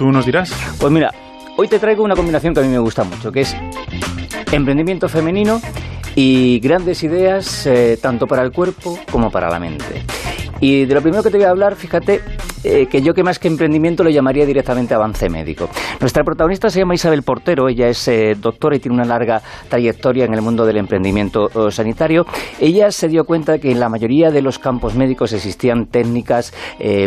tú nos dirás. Pues mira, hoy te traigo una combinación que a mí me gusta mucho, que es emprendimiento femenino y grandes ideas eh, tanto para el cuerpo como para la mente. Y de lo primero que te voy a hablar, fíjate, eh, que yo que más que emprendimiento lo llamaría directamente avance médico. Nuestra protagonista se llama Isabel Portero, ella es eh, doctora y tiene una larga trayectoria en el mundo del emprendimiento eh, sanitario. Ella se dio cuenta que en la mayoría de los campos médicos existían técnicas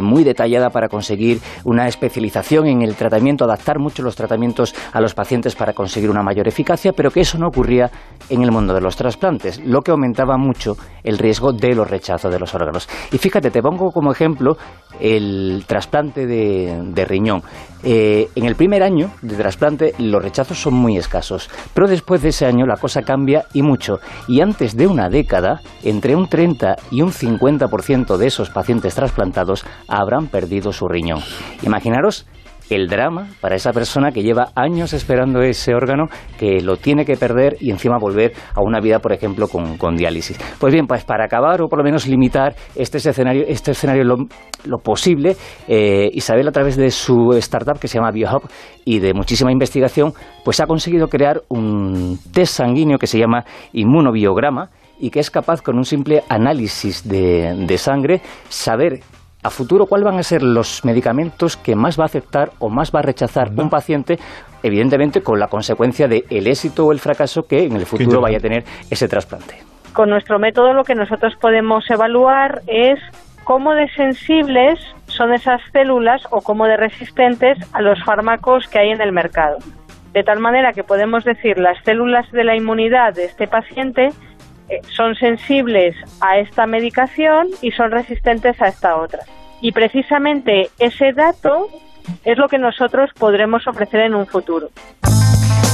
muy detalladas para conseguir una especialización en el tratamiento, adaptar mucho los tratamientos a los pacientes para conseguir una mayor eficacia, pero que eso no ocurría en el mundo de los trasplantes, lo que aumentaba mucho el riesgo de los rechazos de los órganos. Y fíjate, te pongo como ejemplo el trasplante de, riñón. Eh, en el primer año de trasplante los rechazos son muy escasos, pero después de ese año la cosa cambia y mucho. Y antes de una década, entre un 30 y un 50% de esos pacientes trasplantados habrán perdido su riñón. Imaginaros el drama para esa persona que lleva años esperando ese órgano, que lo tiene que perder y encima volver a una vida, por ejemplo, con, diálisis. Pues bien, pues para acabar o por lo menos limitar este escenario, este escenario lo, posible, eh, Isabel a través de su startup que se llama BioHub y de muchísima investigación, pues ha conseguido crear un test sanguíneo que se llama inmunobiograma y que es capaz con un simple análisis de, de sangre saber a futuro cuáles van a ser los medicamentos que más va a aceptar o más va a rechazar un paciente, evidentemente con la consecuencia de el éxito o el fracaso que en el futuro vaya a tener ese trasplante. Con nuestro método lo que nosotros podemos evaluar es cómo de sensibles son esas células o cómo de resistentes a los fármacos que hay en el mercado. De tal manera que podemos decir las células de la inmunidad de este paciente son sensibles a esta medicación y son resistentes a esta otra. Y precisamente ese dato es lo que nosotros podremos ofrecer en un futuro.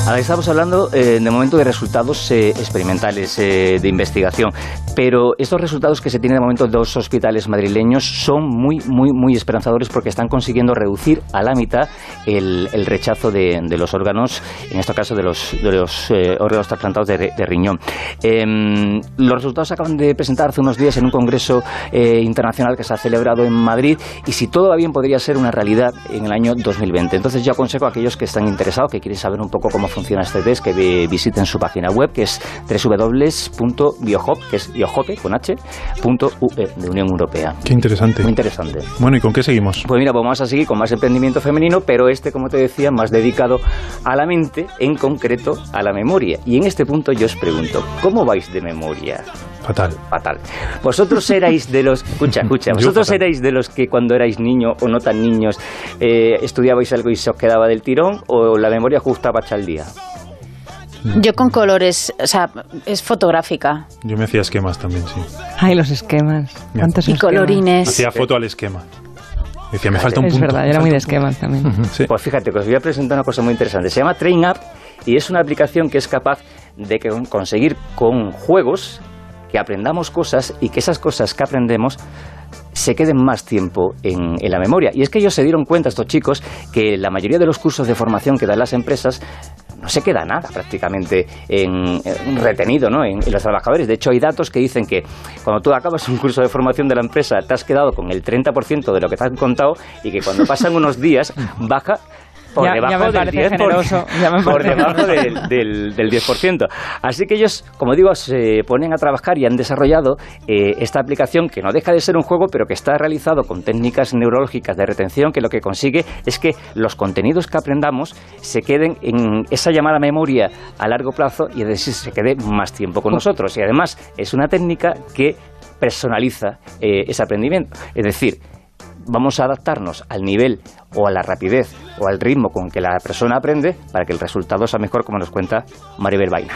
Ahora estamos hablando eh, de momento de resultados eh, experimentales eh, de investigación, pero estos resultados que se tienen de momento en dos hospitales madrileños son muy, muy, muy esperanzadores porque están consiguiendo reducir a la mitad el, rechazo de, los órganos, en este caso de los, de órganos trasplantados de, riñón. Em, los resultados se acaban de presentar hace unos días en un congreso internacional que se ha celebrado en Madrid y si todo va bien podría ser una realidad en el año 2020. Entonces yo aconsejo a aquellos que están interesados, que quieren saber un poco cómo funciona este test, que visiten su página web, que es www.biohop, que es biohope, con H, punto UE, de Unión Europea. Qué interesante. Muy interesante. Bueno, ¿y con qué seguimos? Pues mira, vamos a seguir con más emprendimiento femenino, pero este, como te decía, más dedicado a la mente, en concreto a la memoria. Y en este punto yo os pregunto, ¿cómo vais de memoria? Fatal. Fatal. Vosotros erais de los. Escucha, escucha. Vosotros erais de los que cuando erais niño o no tan niños eh, estudiabais algo y se os quedaba del tirón o la memoria justa para echar el día. Yo con colores, o sea, es fotográfica. Yo me hacía esquemas también, sí. Ay, los esquemas. ¿Cuántos y colorines. Hacía foto al esquema. Decía, me falta un es punto. Es verdad, era muy de esquemas también. Pues fíjate, os voy a presentar una cosa muy interesante. Se llama Train Up y es una aplicación que es capaz de conseguir con juegos que aprendamos cosas y que esas cosas que aprendemos se queden más tiempo en, la memoria. Y es que ellos se dieron cuenta, estos chicos, que la mayoría de los cursos de formación que dan las empresas no se queda nada prácticamente en, retenido ¿no? en, los trabajadores. De hecho, hay datos que dicen que cuando tú acabas un curso de formación de la empresa te has quedado con el 30% de lo que te han contado y que cuando pasan unos días baja por debajo del 10%, por debajo del, 10%. Así que ellos, como digo, se ponen a trabajar y han desarrollado eh, esta aplicación que no deja de ser un juego, pero que está realizado con técnicas neurológicas de retención que lo que consigue es que los contenidos que aprendamos se queden en esa llamada memoria a largo plazo y es decir, se quede más tiempo con nosotros. Y además es una técnica que personaliza eh, ese aprendimiento. Es decir, vamos a adaptarnos al nivel o a la rapidez o al ritmo con que la persona aprende para que el resultado sea mejor, como nos cuenta Maribel Vaina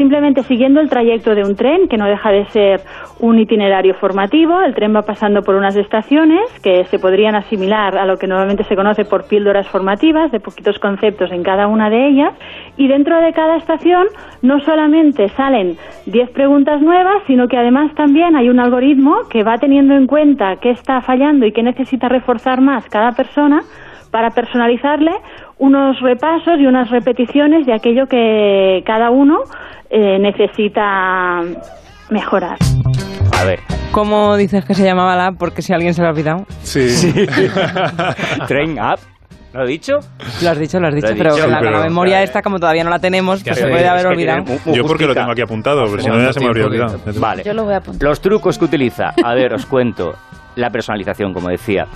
simplemente siguiendo el trayecto de un tren, que no deja de ser un itinerario formativo. El tren va pasando por unas estaciones que se podrían asimilar a lo que normalmente se conoce por píldoras formativas, de poquitos conceptos en cada una de ellas. Y dentro de cada estación no solamente salen 10 preguntas nuevas, sino que además también hay un algoritmo que va teniendo en cuenta qué está fallando y qué necesita reforzar más cada persona para personalizarle unos repasos y unas repeticiones de aquello que cada uno eh, necesita mejorar. A ver. ¿Cómo dices que se llamaba la app? Porque si alguien se lo ha olvidado. Sí. Train App. ¿Lo he dicho? Lo has dicho, lo has dicho, pero dicho, con la, pero- con la memoria esta, como todavía no la tenemos, pues se puede haber olvidado. Yo porque lo tengo aquí apuntado, pero si no ya se me habría olvidado. Vale. Yo lo voy a apuntar. Los trucos que utiliza, a ver, os cuento. La personalización, como decía.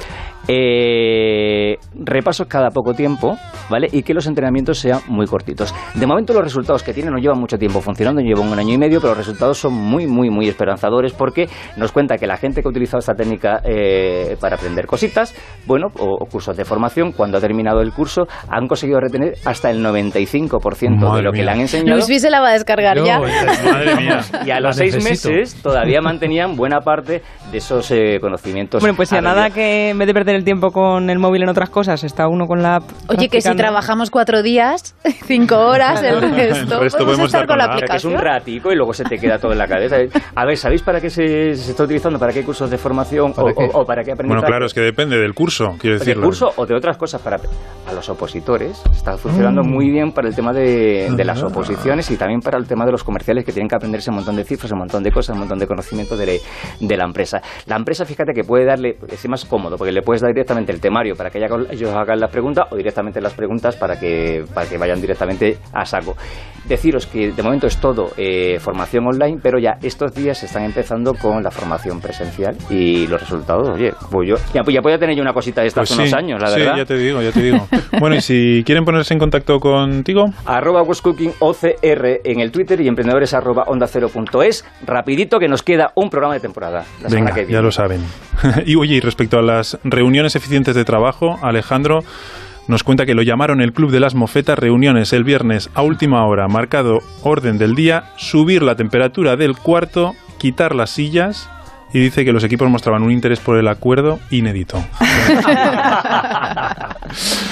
Eh, repasos cada poco tiempo, ¿vale? Y que los entrenamientos sean muy cortitos. De momento los resultados que tienen no llevan mucho tiempo funcionando, llevan un año y medio, pero los resultados son muy, muy, muy esperanzadores porque nos cuenta que la gente que ha utilizado esta técnica eh, para aprender cositas, bueno, o, o cursos de formación, cuando ha terminado el curso, han conseguido retener hasta el 95% de Madre lo que le han enseñado. Luis se la va a descargar Yo, ya. Madre mía. Y a La los seis necesito. meses todavía mantenían buena parte de esos eh, conocimientos. Bueno, pues si a nada que en vez de perder el tiempo con el móvil en otras cosas, está uno con la app. Oye, que si trabajamos cuatro días, cinco horas, el resto, El resto podemos estar con la. Que es un aplicación. ratico y luego se te queda todo en la cabeza. A ver, ¿sabéis para qué se, se está utilizando? ¿Para qué cursos de formación o, ¿Para qué? o- o para qué aprendizaje? Bueno, claro, es que depende del curso, quiero de decirlo. curso o de otras cosas para a los opositores está funcionando Mm. muy bien para el tema de, de Ah. las oposiciones y también para el tema de los comerciales que tienen que aprenderse un montón de cifras, un montón de cosas, un montón de conocimiento de, de la empresa. La empresa, fíjate que puede darle, es más cómodo porque le puedes dar directamente el temario para que ellos hagan las preguntas o directamente las preguntas para que, para que vayan directamente a saco. Deciros que de momento es todo eh, formación online, pero ya estos días se están empezando con la formación presencial y los resultados, oye, pues yo ya, ya podía tener yo una cosita de estas Pues hace unos sí, años, la sí, verdad. ya te digo, ya te digo. Bueno, y si quieren ponerse en contacto contigo, arroba OCR en el Twitter y emprendedores arroba onda cero punto es. Rapidito que nos queda un programa de temporada. La venga, que ya lo saben. y oye, y respecto a las reuniones eficientes de trabajo, Alejandro nos cuenta que lo llamaron el Club de las Mofetas, reuniones el viernes a última hora, marcado orden del día, subir la temperatura del cuarto, quitar las sillas y dice que los equipos mostraban un interés por el acuerdo inédito.